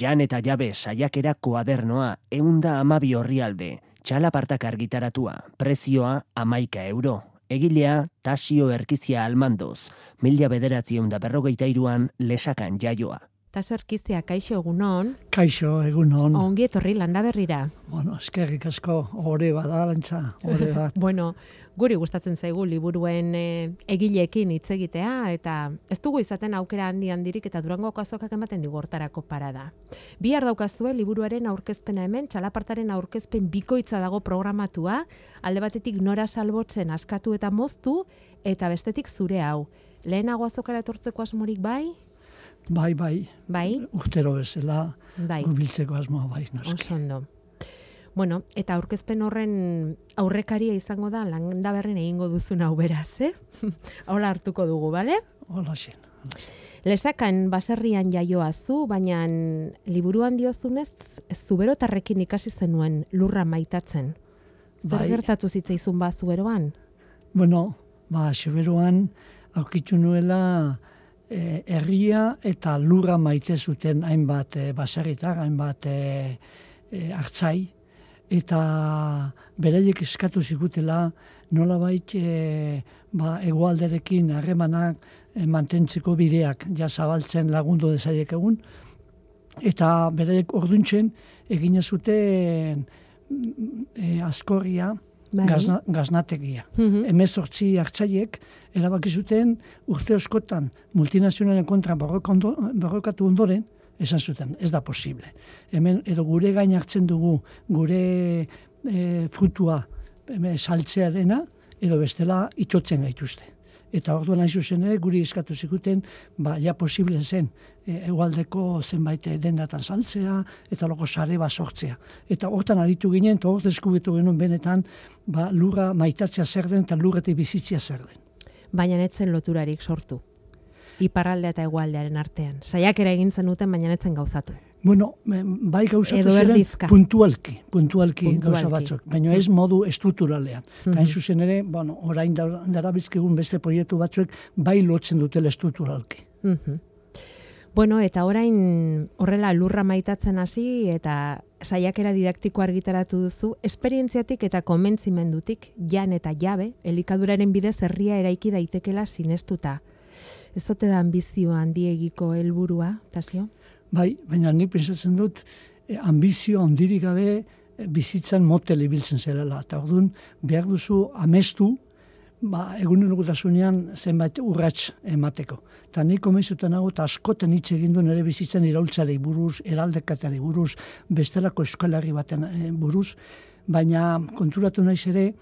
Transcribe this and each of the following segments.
Jan eta jabe saiakera koadernoa eunda amabi horri alde, txalapartak argitaratua, prezioa amaika euro. Egilea, tasio erkizia almandoz, mila bederatzi eunda berrogeita iruan lesakan jaioa. Taserkizia kaixo egunon. Kaixo egunon. Ongi etorri landa berrira. Bueno, eskerrik asko ore badalantza, ore bat. bueno, guri gustatzen zaigu liburuen e, egileekin hitz egitea eta ez dugu izaten aukera handi handirik eta Durango azokak ematen digu hortarako parada. Bihar daukazue liburuaren aurkezpena hemen, txalapartaren aurkezpen bikoitza dago programatua, alde batetik nora salbotzen askatu eta moztu eta bestetik zure hau. Lehenago azokara etortzeko asmorik bai? Bai, bai. Bai. Urtero bezala. Bai. Urbiltzeko asmoa bai, noski. Oso ondo. Bueno, eta aurkezpen horren aurrekaria izango da landa berrin egingo duzun hau beraz, eh? Hola hartuko dugu, bale? Hola xin. Lesakan baserrian jaioa zu, baina liburuan diozunez, zuberotarrekin ikasi zenuen lurra maitatzen. Zer Bai. gertatu zitzaizun ba zuberoan? Bueno, ba, xuberuan, aurkitu nuela, herria eta lurra maite zuten hainbat e, baserritar, hainbat e, e, hartzai, eta beraiek eskatu zigutela nolabait e, ba, egoalderekin harremanak e, mantentzeko bideak ja zabaltzen lagundu dezaiek egun, eta beraiek orduntzen egin zuten e, askorria, Bai. gazna, gaznategia. Mhm. Hemezortzi hartzaiek erabaki zuten urte oskotan multinazionalen kontra ondo, borrokatu ondoren, esan zuten, ez da posible. Hemen edo gure gain hartzen dugu gure e, frutua hemen saltzearena, edo bestela itxotzen gaituzte. Eta orduan hain zuzen ere guri eskatu zikuten, ba, ja posible zen e, egualdeko zenbait dendatan saltzea, eta loko sare bat sortzea. Eta hortan aritu ginen, eta hor deskubritu genuen benetan, ba, lurra maitatzea zer den, eta lurretik bizitzia zer den. Baina netzen loturarik sortu. Iparraldea eta hegoaldearen artean. Saiakera egin zenuten baina netzen gauzatu. Bueno, bai gauzatu ziren puntualki, puntualki, gauza batzuk, baina ez modu estrukturalean. Mm Mhm. zuzen ere, bueno, orain da- darabiltzkegun beste proiektu batzuek bai lotzen dutela estrukturalki. Mhm. Bueno, eta orain horrela lurra maitatzen hasi eta saiakera didaktiko argitaratu duzu, esperientziatik eta konbentzimendutik, jan eta jabe, elikaduraren bidez herria eraiki daitekela sinestuta. Ez ote da ambizio handiegiko helburua, Tasio? Bai, baina nik pensatzen dut, eh, ambizio handirik gabe eh, bizitzan motel ibiltzen zerela. Eta orduan, behar duzu amestu, ba, egunerokotasunean zenbait urrats emateko. Eta nik komenzutan nago, eta askoten hitz egin du nire bizitzan iraultzarei buruz, eraldekatari buruz, bestelako eskolari baten eh, buruz, baina konturatu naiz ere,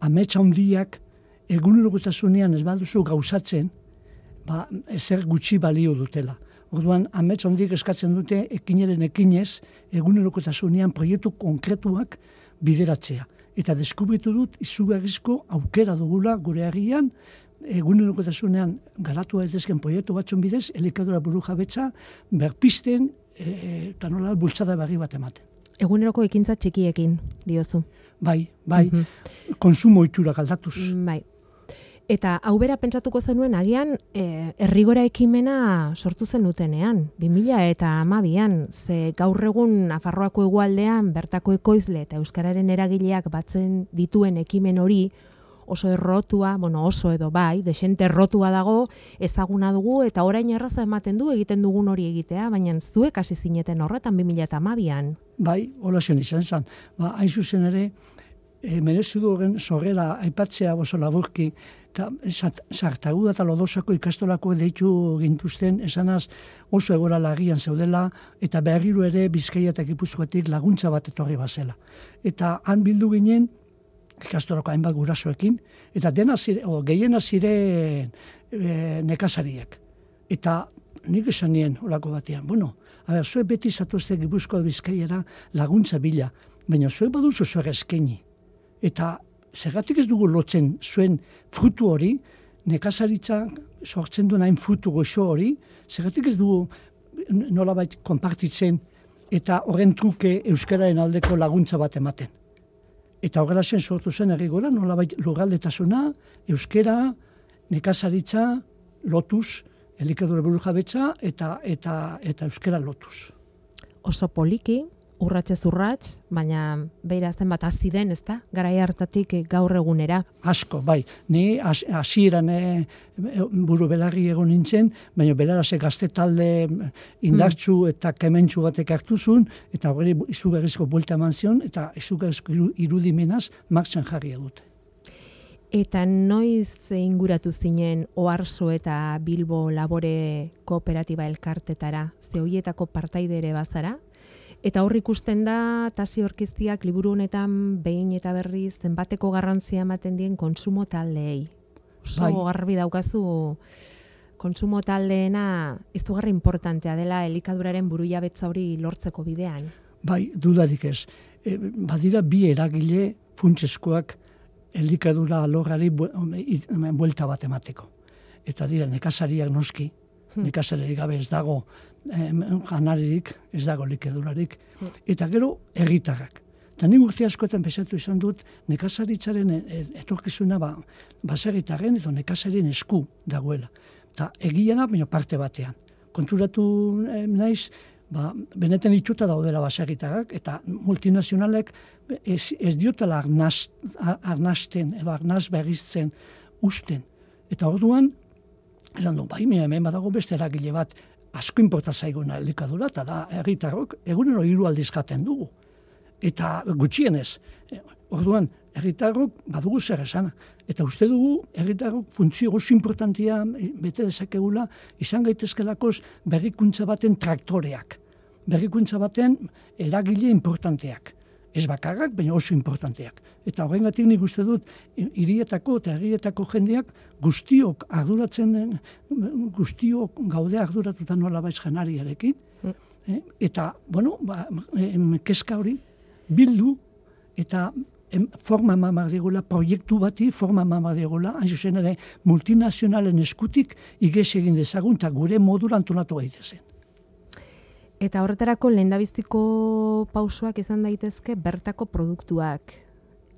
ametsa handiak egunerokotasunean ez baduzu gauzatzen, ba, ezer gutxi balio dutela. Orduan, amets handik eskatzen dute ekineren ekinez, egunerokotasunean proiektu konkretuak bideratzea. Eta deskubritu dut izugarrizko aukera dugula gure herrian, egunerokotasunean garatu daitezken proiektu batzun bidez, elikadura buru jabetza, berpisten, e, eta nola bultzada berri bat ematen. Eguneroko ekintza txikiekin, diozu. Bai, bai, Mhm. konsumo itxura aldatuz. Bai. Eta hau bera pentsatuko zenuen agian e, errigora ekimena sortu zenutenean, 2000 eta amabian, ze gaur egun Nafarroako egualdean bertako ekoizle eta Euskararen eragileak batzen dituen ekimen hori oso errotua, bueno oso edo bai, desente errotua dago, ezaguna dugu eta orain erraza ematen du egiten dugun hori egitea, baina zuek hasi zineten horretan 2000 eta amabian. Bai, hola zen izan zen. Ba, hain zuzen ere, e, merezu du horren sorrera aipatzea oso laburki, eta sartaguda eta lodosako ikastolako deitu gintuzten, esanaz oso egora lagian zeudela, eta berriro ere bizkaia eta gipuzkoetik laguntza bat etorri bazela. Eta han bildu ginen, ikastolako hainbat gurasoekin, eta dena zire, o, gehiena ziren e, nekazariak. Eta nik esan nien olako batean, bueno, a ber, zuek beti zatozte gipuzkoa bizkaiera laguntza bila, baina zuek baduzu zuek eskaini. Eta zergatik ez dugu lotzen zuen frutu hori, nekazaritza sortzen duen hain frutu goxo hori, zergatik ez dugu nolabait konpartitzen eta horren truke euskararen aldeko laguntza bat ematen. Eta horrela zen sortu zen errigora, nolabait lurraldetasuna, euskera, nekazaritza, lotuz, elikadura buru jabetza eta, eta, eta euskera lotuz. oso poliki, urratxe urrats, baina beira zenbat hasi den, ezta? Garai hartatik eh, gaur egunera. Asko, bai. Ni hasieran e, buru belarri egon nintzen, baina belarase gazte talde indartsu mm. eta kementsu batek hartuzun, eta hori izugarrizko buelta eman zion, eta izugarrizko irudimenaz martxan jarri dute. Eta noiz inguratu zinen Oarso eta Bilbo Labore Kooperatiba elkartetara, ze hoietako partaidere bazara? Eta hor ikusten da tasi orkiztiak liburu honetan behin eta berriz zenbateko garrantzia ematen dien konsumo taldeei. Oso bai. garbi daukazu konsumo taldeena izugarri importantea dela elikaduraren burujabetza hori lortzeko bidean. Bai, dudarik ez. E, badira bi eragile funtseskoak elikadura alorrari buelta bat emateko. Eta dira, nekazariak noski, hmm. nekazariak gabe ez dago janaririk, ez dago likedurarik, eta gero erritarrak. Eta nik urte askoetan pesatu izan dut, nekazaritzaren e, e, etorkizuna ba, baserritarren edo nekazarien esku dagoela. Eta egiana, baina parte batean. Konturatu eh, naiz, ba, benetan itxuta daudela baserritarrak, eta multinazionalek ez, ez diotela arnaz, arnazten, edo arnaz berriztzen usten. Eta orduan, esan du, bai, hemen badago beste eragile bat, asko inporta zaiguna elikadura, eta da, erritarrok, egunero hiru aldiz jaten dugu. Eta gutxienez, eh, orduan, erritarrok badugu zer esana. Eta uste dugu, erritarrok funtzio oso importantia eh, bete dezakegula, izan gaitezkelakoz berrikuntza baten traktoreak. Berrikuntza baten eragile importanteak ez bakarrak, baina oso importanteak. Eta horrengatik nik uste dut, hirietako eta herrietako jendeak guztiok arduratzen, guztiok gaude arduratuta nola baiz janariarekin. Mm. Eh, eta, bueno, ba, em, keska hori, bildu, eta em, forma mamar digula, proiektu bati, forma mamar digula, hain zuzen ere, multinazionalen eskutik, igez egin dezagun, eta gure modura antonatu gaitezen. Eta horretarako lehendabiziko pausoak izan daitezke bertako produktuak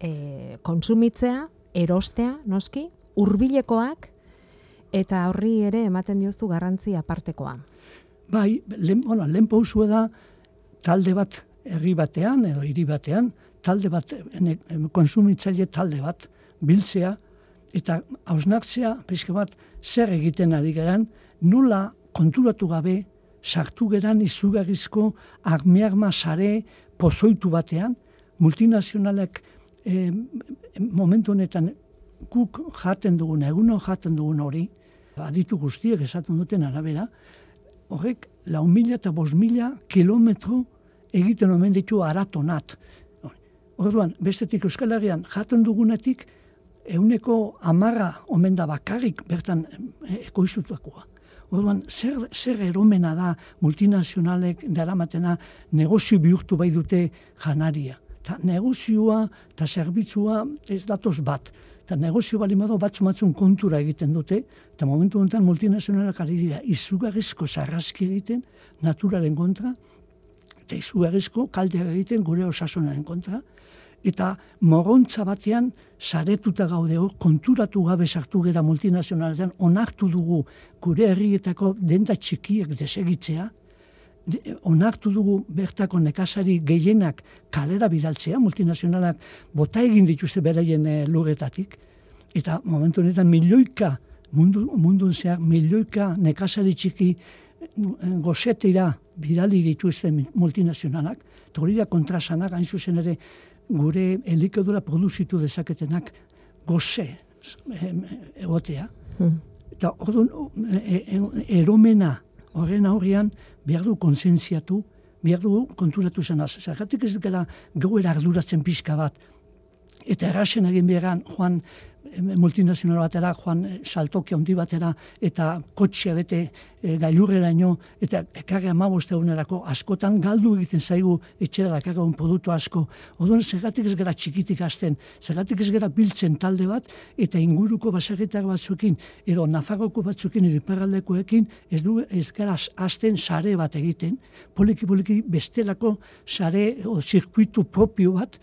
e, konsumitzea, erostea, noski, hurbilekoak eta horri ere ematen diozu garrantzi apartekoa. Bai, lehen, bueno, lehen pausua da talde bat herri batean edo hiri batean, talde bat, konsumitzaile talde bat, biltzea, eta hausnartzea, pizke bat, zer egiten ari geran, nola konturatu gabe sartu geran izugarrizko armiarma sare pozoitu batean, multinazionalek e, momentu honetan guk jaten dugun, eguno jaten dugun hori, aditu guztiek esaten duten arabera, horrek lau mila eta bos mila kilometro egiten omen ditu aratonat. Orduan, bestetik Euskal Herrian jaten dugunetik, euneko amarra omen da bakarrik bertan e, ekoizutakoa. Orduan, zer, zer eromena da multinazionalek daramatena negozio bihurtu bai dute janaria. Ta negozioa eta zerbitzua ez datoz bat. Eta negozio bali modu batzu kontura egiten dute, eta momentu honetan multinazionalak ari dira izugarrizko sarraski egiten naturaren kontra, eta izugarrizko kaldeak egiten gure osasunaren kontra, eta morrontza batean saretuta gaude hor, konturatu gabe sartu gera multinazionaletan, onartu dugu gure herrietako denda txikiak desegitzea, onartu dugu bertako nekazari gehienak kalera bidaltzea, multinazionalak bota egin dituzte beraien e, lurretatik, eta momentu honetan milioika, mundu, mundun zehar, milioika nekazari txiki eh, gozetera bidali dituzte multinazionalak, eta hori da kontrasanak, hain zuzen ere, gure elikadura produzitu dezaketenak goze egotea. Hmm. Eta orduan, e, e, eromena horren aurrean behar du konsentziatu, behar du konturatu zen az. Zergatik ez gara gauera arduratzen pixka bat. Eta errasen egin beharan, joan, multinazional batera, joan eh, saltoki handi batera, eta kotxea bete e, gailurrera ino, eta ekarri amaboste egunerako, askotan galdu egiten zaigu etxera un produktu asko. Oduan, zergatik ez gara txikitik azten, zergatik ez gara biltzen talde bat, eta inguruko basagetak batzuekin, edo Nafarroko batzuekin, edo iparaldekoekin, ez du ez gara azten sare bat egiten, poliki-poliki bestelako sare o zirkuitu propio bat,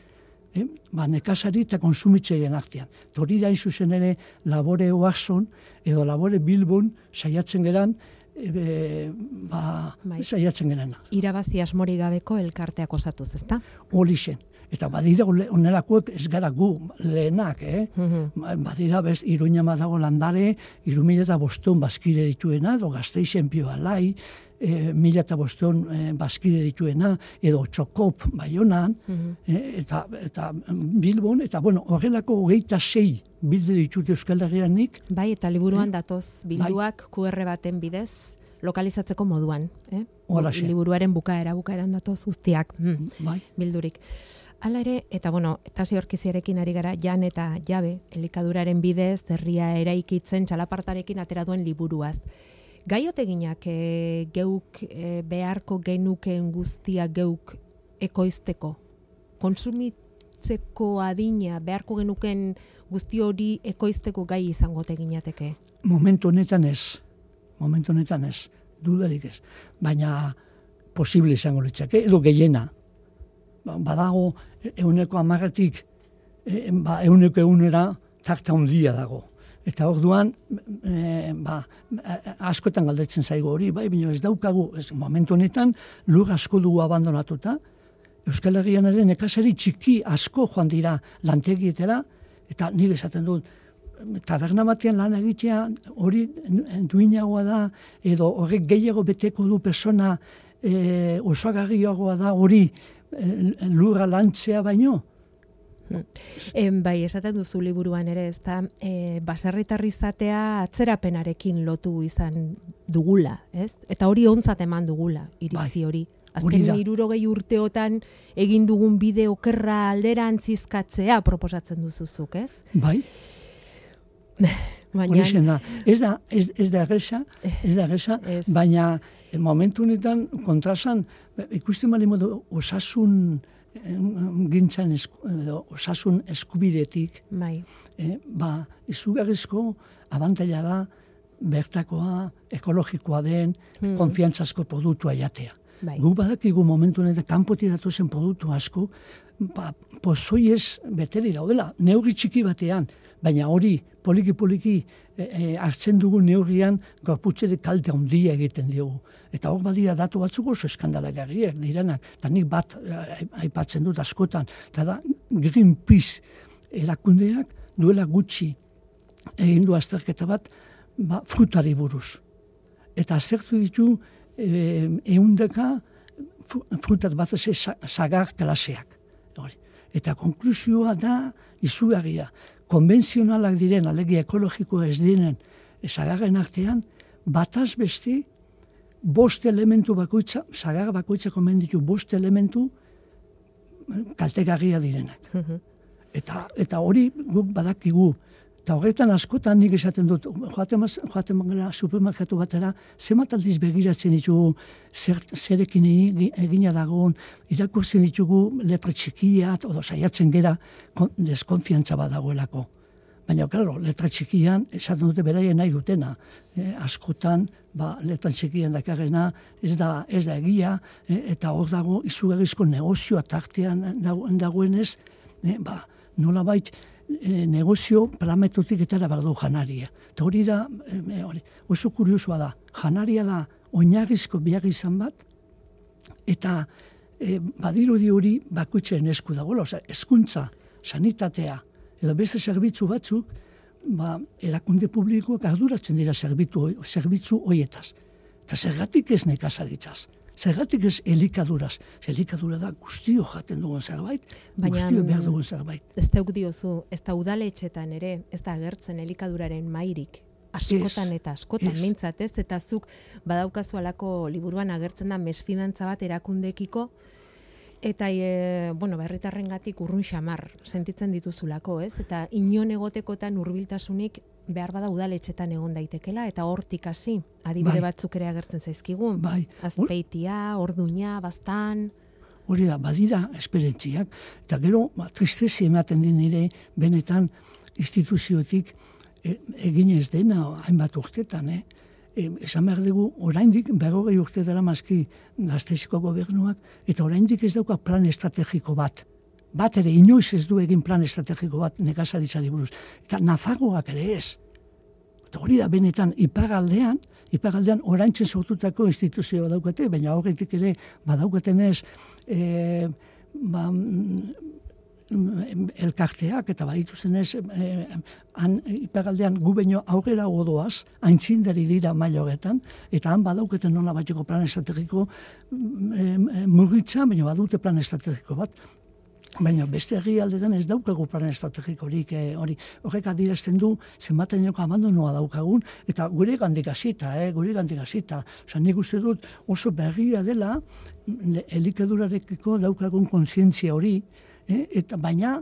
eh? ba, nekazari eta konsumitzeien artean. Tori da zuzen ere labore oaxon edo labore bilbon saiatzen geran e, ba, Bai. saiatzen genena. Irabazi asmori gabeko elkarteak osatuz, ezta? Olixen. Eta badira onelakoek ez gara gu lehenak, eh? Mhm. Ba- Badira bez, iruña dago landare, iru mila eta boston bazkide dituena, edo gazteixen pio alai, e, mila eta boston e, bazkide dituena, edo txokop baionan, Mhm. e, eta, eta Bilbon, eta bueno, horrelako hogeita sei bilde ditut Euskal Herrian nik, Bai, eta liburuan Eh? datoz bilduak QR baten bidez lokalizatzeko moduan, eh? Holaxe. Liburuaren bukaera, bukaeran datoz guztiak. Mm. bai, bildurik. Hala ere, eta bueno, tasi horkiziarekin ari gara, jan eta jabe, elikaduraren bidez, herria eraikitzen txalapartarekin atera duen liburuaz. Gaioteginak e, geuk e, beharko genuken guztia geuk ekoizteko. Konsumitzeko adina beharko genuken guzti hori ekoizteko gai izango teginateke. momentu honetan ez. Momentu honetan ez. Dudarik ez. Baina posible izango litzake, edo gehiena. Ba- Badago euneko amarretik, e, ba, euneko eunera takta handia dago. Eta orduan, e, ba, a- askotan galdetzen zaigo hori, bai, baina ez daukagu, ez, momentu honetan, lur asko dugu abandonatuta, Euskal Herrian ere nekazari txiki asko joan dira lantegietera, eta nik esaten dut, taberna batean lan egitea hori duinagoa da, edo horrek gehiago beteko du persona e, osagarriagoa da hori e, lurra lantzea baino. En, bai, esaten duzu liburuan ere, ez da, e, baserritarri izatea atzerapenarekin lotu izan dugula, ez? Eta hori ontzat eman dugula, iritzi hori. Azken irurogei urteotan egin dugun bide okerra alderantzizkatzea proposatzen duzuzuk, ez? Bai, Baina, hori zen da. Ez da, ez, ez da erresa, ez da erresa, Ez. baina e, momentu honetan kontrasan, ikusten bali modu osasun gintzan esku, edo, osasun eskubidetik, bai, e, ba, izugarrizko abantaila da bertakoa, ekologikoa den, Hmm. konfiantzazko produktua jatea. Bai. Gu badakigu momentu honetan kanpotik datozen produktu asko, ba, pozoiez beteri daudela, neurri txiki batean, baina hori poliki-poliki e, e, hartzen dugu neurrian gorputzetik kalte handia egiten diogu. Eta hor badira datu batzuk oso eskandalagarriak direnak, eta nik bat e, aipatzen dut askotan, eta da Greenpeace erakundeak duela gutxi egin du azterketa bat ba, frutari buruz. Eta aztertu ditu eh, eundeka fru- frutat bat ez sagar klaseak. Eta konklusioa da izugarria. Konbentzionalak diren, alegia ekologikoa ez diren sagarren artean, bataz beste bost elementu bakoitza, sagar bakoitza komen ditu bost elementu eh, kaltegarria direnak. Eta, eta hori guk badakigu. Eta horretan askotan nik esaten dut, joaten, joaten gara supermerkatu batera, zemat aldiz begiratzen ditugu zer, zerekin egi- egina dagoen, irakurtzen ditugu letra txikiat, odo saiatzen gera, kon- deskonfiantza bat dagoelako. Baina, claro, letra txikian, esaten dute beraien nahi dutena. E, askotan, ba, letra txikian dakarrena, ez da, ez da egia, e, eta hor dago izugarrizko negozioa tartean dago- dagoenez, e, ba, nola bait, e, negozio parametrotik etara behar janaria. Eta hori da, e, hori, oso kuriosua da, janaria da oinarrizko behar izan bat, eta e, badirudi hori bakoitzen esku dagoela, osea, eskuntza, sanitatea, edo beste zerbitzu batzuk, ba, erakunde publikoak arduratzen dira zerbitzu, zerbitzu hoietaz. Eta zergatik ez nekazaritzaz, zergatik ez elikaduraz, elikadura da guztio jaten dugun zerbait, Baina, guztio behar dugun zerbait. Ez teuk diozu, ez da udaletxetan ere, ez da agertzen elikaduraren mairik. Askotan eta askotan, ez. mintzat ez, eta zuk badaukazu alako liburuan agertzen da mesfidantza bat erakundekiko, eta e, bueno, berritarrengatik urrun xamar sentitzen dituzulako, ez? Eta inon egotekotan hurbiltasunik behar bada udaletxetan egon daitekela, eta hortik hasi, adibide Bai. batzuk ere agertzen zaizkigun. Bai, Azpeitia, orduña, bastan, hori da, badira esperientziak, eta gero, ba, tristezi ematen din nire, benetan instituziotik e, egin ez dena hainbat urtetan, eh? E, esan behar dugu, oraindik berrogei urte dela mazki gazteiziko gobernuak, eta oraindik ez dauka plan estrategiko bat. Bat ere, inoiz ez du egin plan estrategiko bat nekazaritzari buruz. Eta Nafarroak ere ez. Eta hori da benetan iparaldean, iparaldean oraintzen sortutako instituzioa daukate, baina horretik ere badaukaten ez e, ba, elkarteak eta baditu zenez eh, han ipagaldean gu baino aurrera godoaz, aintzindari dira maila horretan, eta han badauketen nola batxeko plan estrategiko eh, murritza, baina badute plan estrategiko bat, Baina beste herri aldetan ez daukagu plan estrategikorik eh, hori. Horrek adirazten du zenbaten joko abandonoa daukagun eta gure gandik hasita, eh, gure gandik hasita. Osa nik uste dut oso berria dela elikadurarekiko daukagun kontzientzia hori, eh, eta baina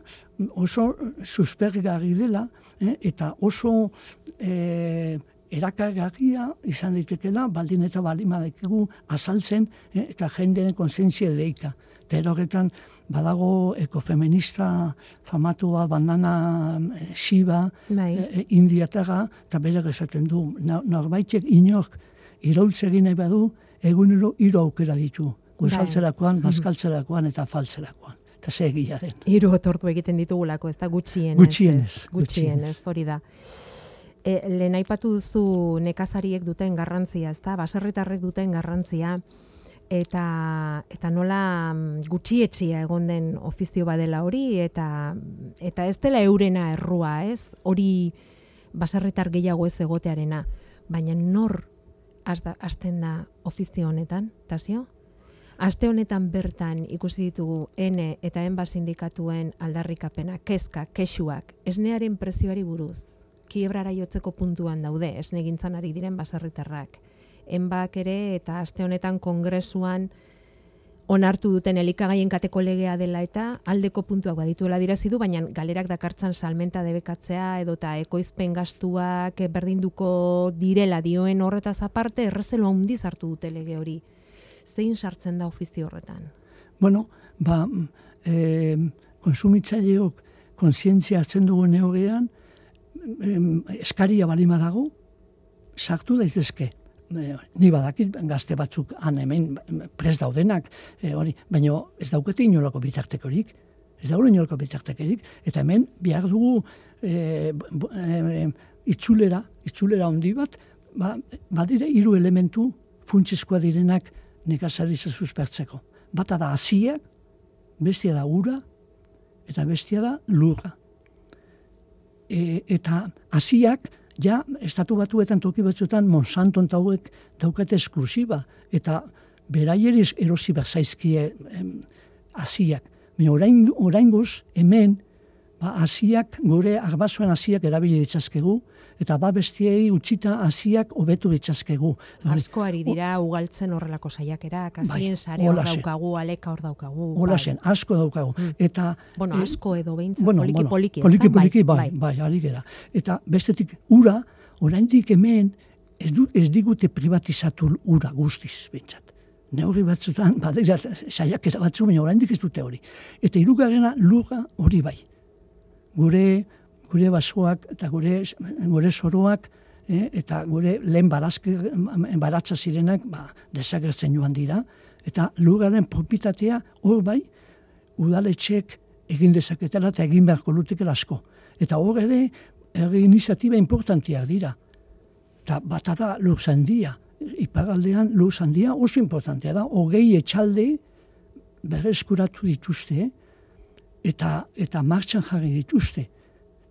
oso suspergarri dela eh, eta oso eh, erakargarria izan daitekela baldin eta baldin badekegu azaltzen eh, eta jendeen kontzientzia deika. Eta badago ekofeminista famatua bandana e, xiba e, indiatara eta bere esaten du. Norbaitek inork iraultzegin nahi badu egunero hiru aukera ditu. Guzaltzerakoan, bai. bazkaltzerakoan eta faltzerakoan eta segia den. Hiru otortu egiten ditugulako, ez da gutxienez. Gutxienez. Gutxienez, hori da. E, lehen aipatu duzu nekazariek duten garrantzia, ez da, baserritarrek duten garrantzia, eta, eta nola mm, gutxietxia egon den ofizio badela hori, eta, eta ez dela eurena errua, ez? Hori baserritar gehiago ez egotearena, baina nor hasten da ofizio honetan, tasio? Aste honetan bertan ikusi ditugu N eta Enba sindikatuen aldarrikapena, kezka, kexuak, esnearen prezioari buruz. Kiebrara jotzeko puntuan daude, esnegintzan ari diren baserritarrak. Enbak ere eta aste honetan kongresuan onartu duten elikagaien kateko legea dela eta aldeko puntuak badituela dirazi du, baina galerak dakartzan salmenta debekatzea edota ekoizpen gastuak berdinduko direla dioen horretaz aparte errezelo handiz hartu dute lege hori zein sartzen da ofizio horretan? Bueno, ba, e, konsumitzaileok konsientzia hartzen dugu neogean, eskaria balima dago, sartu daitezke. E, ni badakit gazte batzuk han hemen pres daudenak, e, hori, baina ez daukete inolako bitartekorik, ez dago inolako bitartekorik, eta hemen bihar dugu e, e, itzulera, itzulera handi bat, ba, badire hiru elementu funtsizkoa direnak nekazaritza suspertzeko. Bata da hasiak, bestia da ura, eta bestia da lurra. E, eta hasiak, ja, estatu batuetan toki batzuetan Monsanto hauek daukate esklusiba, eta beraieriz erosi zaizkie hasiak. Baina orain, orain guz, hemen, ba, hasiak, gure arbasoan hasiak erabili ditzazkegu, eta ba bestiei utzita hasiak hobetu ditzazkegu. Askoari dira ugaltzen horrelako saiakera, kazien bai, sare hor daukagu, aleka hor daukagu. Hola bai. asko daukagu. Mm. Eta, bueno, eh, asko edo behintzen, bueno, poliki poliki. Poliki poliki, bai, bai, bai, bai Eta bestetik ura, oraindik hemen, ez, du, ez digute privatizatu ura guztiz, bentsat. Neurri batzutan, badira, saiakera batzu, baina oraindik ez dute hori. Eta irugarrena lurra hori bai. Gure gure basoak eta gure gure soroak eh, eta gure lehen barazke baratza zirenak ba desagertzen joan dira. Eta lugaren propietatea hor bai udaletxek egin dezaketela eta egin beharko luteke asko. Eta hor ere herri iniziatiba importantia dira. Eta bata da lur zandia. Ipagaldean lur zandia oso importantea da. Hogei etxalde berreskuratu dituzte eta eta martxan jarri dituzte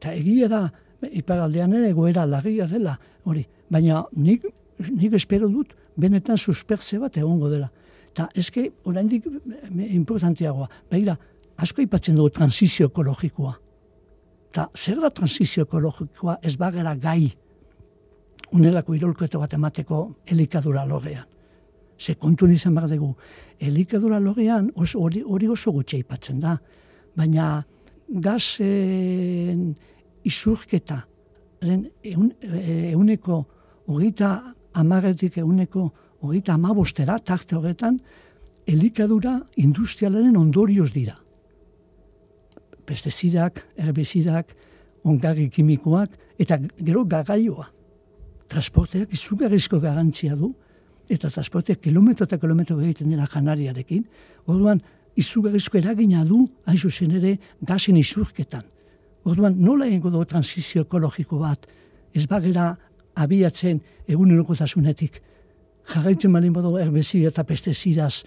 eta egia da ipagaldean ere egoera larria dela hori. Baina nik nik espero dut benetan suspertze bat egongo dela. Eta eske oraindik importanteagoa begira asko ipatzen dugu transizio ekologikoa. Eta zer da transizio ekologikoa? Ez bagera gai. Unelako irolkoeto bat emateko elikadura logean. Ze kontu nizan behar dugu, elikadura logean hori, oso gutxe ipatzen da, baina gazen izurketa euneko hogeita amaretik euneko hogeita amabostera, tarte horretan, elikadura industrialaren ondorioz dira. Pestezidak, herbezidak, ongarri kimikoak, eta gero gagaioa. Transporteak izugarrizko garantzia du, eta transporteak kilometro eta kilometro egiten dira janariarekin, orduan izugarrizko eragina du, hain zuzen ere, izurketan. Orduan, nola egingo dugu transizio ekologiko bat, ez bagera abiatzen egunerokotasunetik. Jarraitzen malin badu erbezia eta pestezidaz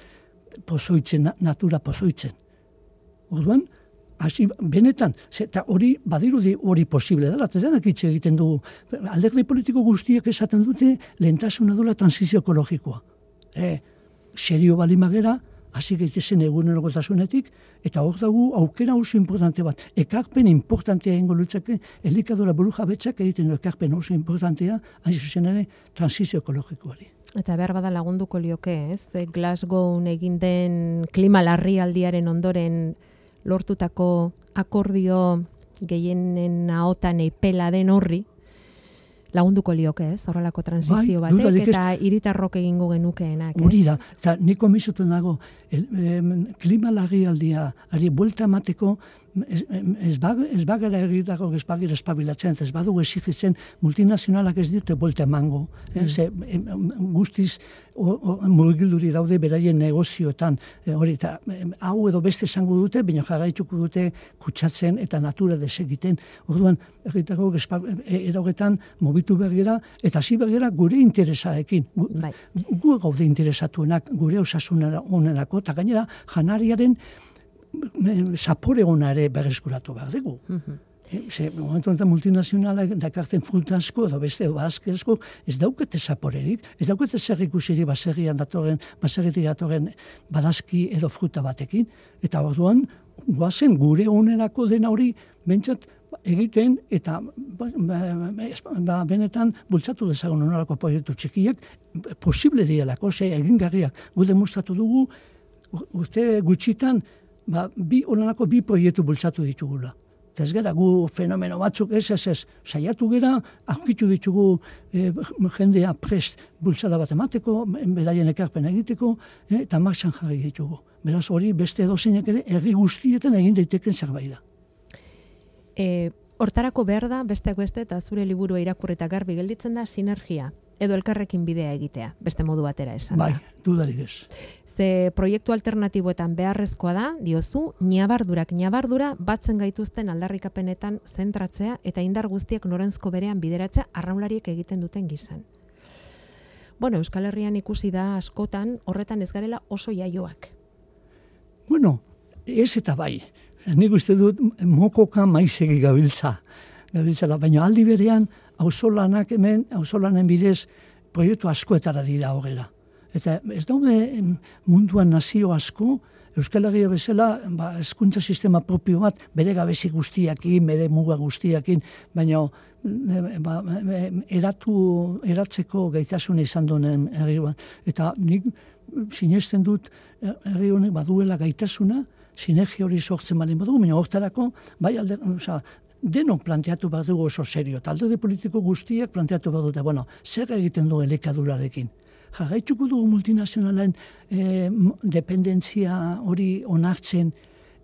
pozoitzen, natura pozoitzen. Orduan, hasi benetan, eta hori badirudi hori posible dela, eta denak hitz egiten dugu. Alderdi politiko guztiak esaten dute lehentasuna dula transizio ekologikoa. E, serio balimagera, hasi gaitezen egunerokotasunetik, eta hor dugu aukera oso importante bat. Ekarpen importantea ingo lutzake, elikadura buru jabetzak egiten du ekarpen oso importantea, hain zuzen ere, transizio ekologikoari. Eta behar bada lagunduko lioke, ez? Glasgow egin den klima larrialdiaren ondoren lortutako akordio gehienen ahotan eipela den horri, lagunduko lioke, ez? Horrelako transizio bai, batek eta hiritarrok egingo genukeenak. Hori da, eta niko mizutu nago, el, klima larrialdia, ari buelta mateko, ez, ez, bag, ez bagara egitako ez bagara espabilatzen, ez badu exigitzen multinazionalak ez dute bolte emango. Eh, mm. Ze, guztiz mugilduri daude beraien negozioetan, e, hori eta hau edo beste esango dute, baina jarraituko dute kutsatzen eta natura desegiten. Orduan, egitako e, erogetan mobitu bergera, eta hasi bergera gure interesarekin. Gu, bai. gaude interesatuenak, gure osasunera onerako, eta gainera janariaren zapore ona ere berreskuratu behar dugu. Mm -hmm. Ze, momentu enten multinazionala dakarten fruta asko, edo beste, edo azke asko, ez daukete zaporerik, ez daukete zer ikusiri baserrian datoren, baserritik datoren badazki edo fruta batekin, eta orduan, guazen gure onerako den hori, bentsat, egiten, eta ba, ba, ba, benetan bultzatu dezagun onerako proiektu txikiak, posible dielako, ze egingarriak, gu demostratu dugu, urte gutxitan, ba, bi onanako bi proiektu bultzatu ditugula. Eta ez gara, gu fenomeno batzuk ez, ez, ez, saiatu gera, aurkitu ditugu e, jendea prest bultzada bat emateko, beraien ekarpen egiteko, e, eta marxan jarri ditugu. Beraz hori beste edozeinak ere, erri guztietan egin daiteken zerbait da. E, hortarako behar da, besteak beste, eta zure liburua irakurreta garbi gelditzen da, sinergia edo elkarrekin bidea egitea, beste modu batera esan. Bai, dudarik ez. Ze proiektu alternatiboetan beharrezkoa da, diozu, nabardurak nabardura batzen gaituzten aldarrikapenetan zentratzea eta indar guztiak norentzko berean bideratzea arraunlariek egiten duten gizan. Bueno, Euskal Herrian ikusi da askotan horretan ez garela oso jaioak. Bueno, ez eta bai. Nik uste dut mokoka maizegi gabiltza. Gabiltza baina aldi berean auzolanak hemen, auzolanen bidez, proiektu askoetara dira hogera. Eta ez daude munduan nazio asko, Euskal Herria bezala, ba, eskuntza sistema propio bat, bere gabezi guztiakin, bere muga guztiakin, baina ba, eratu, eratzeko gaitasun izan duen herri bat. Eta nik sinesten dut herri honek baduela gaitasuna, sinergia hori sortzen balen badugu, baina hortarako, bai alde, oza, denok planteatu bat dugu oso serio. Talde de politiko guztiak planteatu bat dute, bueno, zer egiten du elikadurarekin? Jarraituko dugu multinazionalen e, dependentzia hori onartzen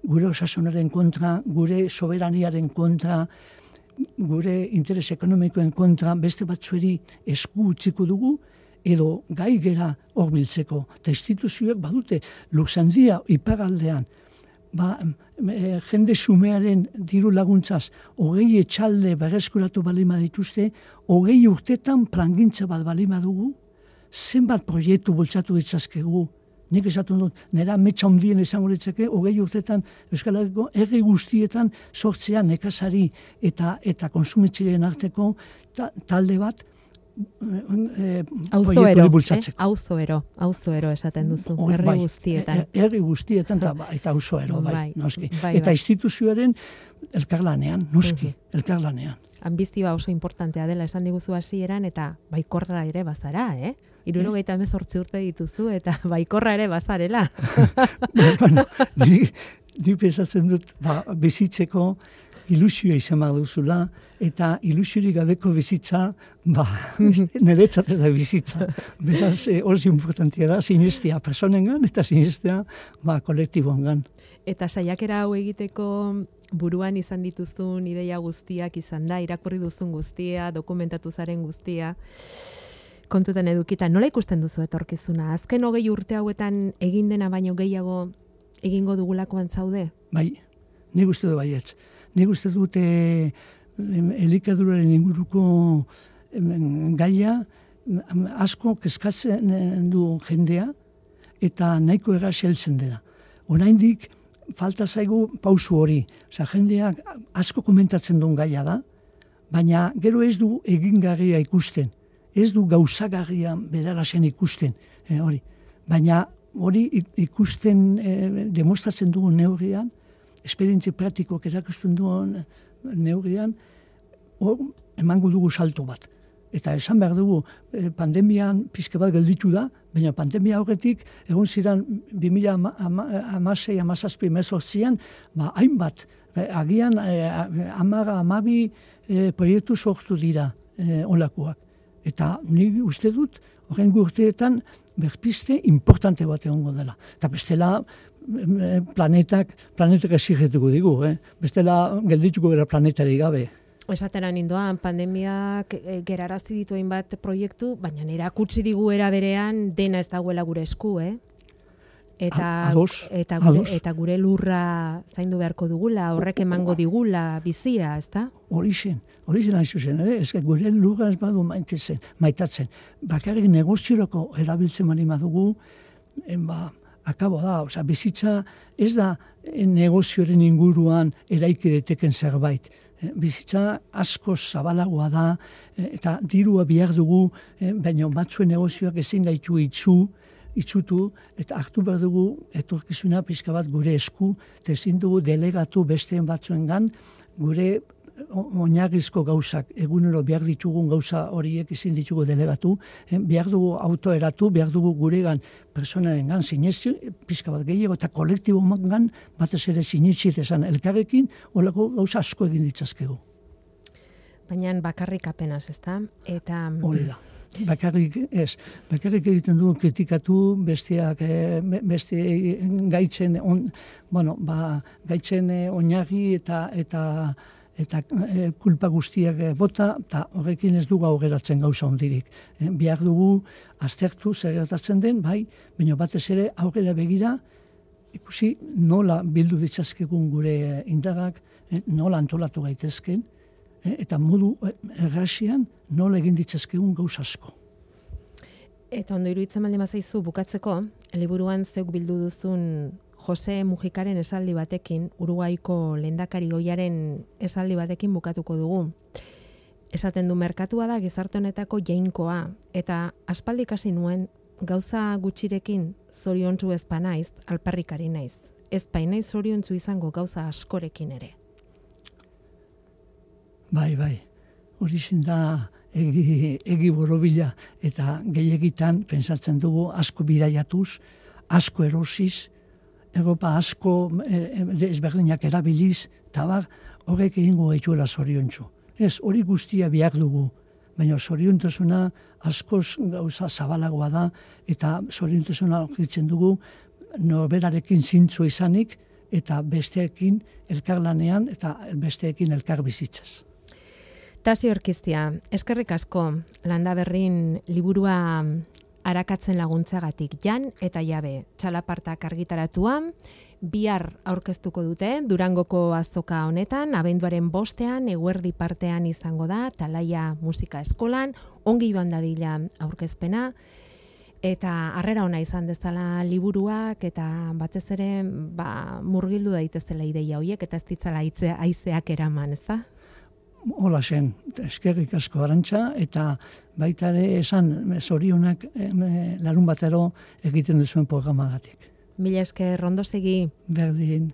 gure osasunaren kontra, gure soberaniaren kontra, gure interes ekonomikoen kontra, beste batzueri esku utziko dugu, edo gai gera horbiltzeko. Eta instituzioak badute, Luxandia ipagaldean, ba, e, jende sumearen diru laguntzaz, hogei etxalde berreskuratu balima dituzte, hogei urtetan prangintza bat balima dugu, zenbat proiektu bultzatu ditzazkegu, nik esatu dut, nera metxa hundien esango ditzake, hogei urtetan Euskal Herriko erri guztietan sortzea nekazari eta eta konsumitzileen arteko talde bat, auzoero, eh? auzoero, auzoero esaten duzu, herri bai, guztietan. E, herri guztietan eta, ba, eta auzoero, bai, bai, noski. Bai, eta bai. instituzioaren elkarlanean, noski, elkarlanean. Ambizioa oso importantea dela esan diguzu hasieran eta baikorra ere bazara, eh? Iruro eh? urte dituzu eta baikorra ere bazarela. bueno, ni, ni dut, ba, bizitzeko, ilusioa izan duzula, eta ilusiori gabeko bizitza, ba, nire ez da bizitza. Beraz, e, hori importantia da, sinestia personengan, eta sinestia ba, kolektiboan Eta saiakera hau egiteko buruan izan dituzun ideia guztiak izan da, irakurri duzun guztia, dokumentatu zaren guztia, kontutan edukita, nola ikusten duzu etorkizuna? Azken hogei urte hauetan egin dena baino gehiago egingo dugulakoan zaude? Bai, nik uste du baietz nik uste dute elikaduraren inguruko gaia asko kezkatzen du jendea eta nahiko eraz heltzen dela. Oraindik falta zaigu pausu hori. Osea, jendeak asko komentatzen duen gaia da, baina gero ez du egingarria ikusten. Ez du gauzagarria berarazen ikusten. E, hori. Baina hori ikusten e, demostratzen dugun neurrian, esperientzi praktikoak erakusten duen neurrian, hor emango dugu salto bat. Eta esan behar dugu, eh, pandemian pizke bat gelditu da, baina pandemia horretik, egon ziren 2006 amazazpi mezortzian, ba, hainbat, eh, agian eh, amaga, amabi proiektu sortu dira olakoak. Eta ni uste dut, horren gurteetan, berpiste importante bat egongo dela. Eta bestela, planetak, planetak ezigetuko digu, eh? bestela geldituko gara planetari gabe. Esatera nindoan, pandemiak e, gerarazi dituen bat proiektu, baina nera kutsi digu era berean dena ez dagoela gure esku, eh? Eta, eta, gure, eta gure lurra zaindu beharko dugula, horrek emango digula bizia, ez da? Hori zen, hori zen hain zuzen, ere? ez gure lurra ez badu maitatzen, maitatzen. Bakarrik negozioroko erabiltzen mani madugu, en ba, akabo da, oza, bizitza ez da negozioaren inguruan eraiki deteken zerbait. Bizitza asko zabalagoa da, eh, eta dirua bihar dugu, eh, baina batzuen negozioak ezin gaitu itzu, itzutu, eta hartu behar dugu etorkizuna pizka bat gure esku, eta ezin dugu delegatu besteen batzuen gan, gure oinarrizko gauzak, egunero behar ditugun gauza horiek izin ditugu delegatu, eh, behar dugu autoeratu, behar dugu guregan personaren gan sinetzi, pizka bat gehiago, eta kolektibo gan, batez ere sinetzi esan elkarrekin, holako gauza asko egin ditzazkegu. Baina bakarrik apenas, ez da? Eta... Hori da. Bakarrik ez, bakarrik egiten du kritikatu besteak, e, beste gaitzen, on, bueno, ba, gaitzen e, oinarri eta eta eta e, kulpa guztiak e, bota, eta horrekin ez dugu aurreratzen gauza ondirik. E, Biak dugu aztertu zer den, bai, baina batez ere aurrera begira, ikusi nola bildu ditzazkegun gure indagak, e, nola antolatu gaitezken, eta modu errasian nola egin ditzazkegun gauza asko. Eta ondo iruditzen baldin bazaizu bukatzeko, liburuan zeuk bildu duzun Jose Mujikaren esaldi batekin, Uruguaiko lendakari goiaren esaldi batekin bukatuko dugu. Esaten du merkatua da gizarte honetako jainkoa eta aspaldik hasi nuen gauza gutxirekin zoriontsu ez naiz, alperrikari naiz. Ez painaiz zoriontsu izango gauza askorekin ere. Bai, bai. Hori da egi, egi borobila eta gehiagitan pensatzen dugu asko bidaiatuz, asko erosiz, Europa asko e, ezberdinak erabiliz, eta bar, horrek egingo gaituela zoriontsu. Ez, hori guztia biak dugu, baina zoriontasuna askoz gauza zabalagoa da, eta zoriontasuna horretzen dugu norberarekin zintzu izanik, eta besteekin elkarlanean eta besteekin elkar bizitzaz. Tasi orkiztia, eskerrik asko, landa berrin liburua arakatzen laguntzagatik jan eta jabe txalapartak argitaratuan, bihar aurkeztuko dute Durangoko azoka honetan, abenduaren bostean, eguerdi partean izango da, talaia musika eskolan, ongi joan dadila aurkezpena, eta harrera ona izan dezala liburuak, eta batez ere ba, murgildu daitezela ideia horiek, eta ez ditzala aizeak eraman, ez da? Hola zen, eskerrik asko arantza, eta baita ere esan zorionak larun batero egiten duzuen programagatik. Mila esker, rondo segi. Berdin.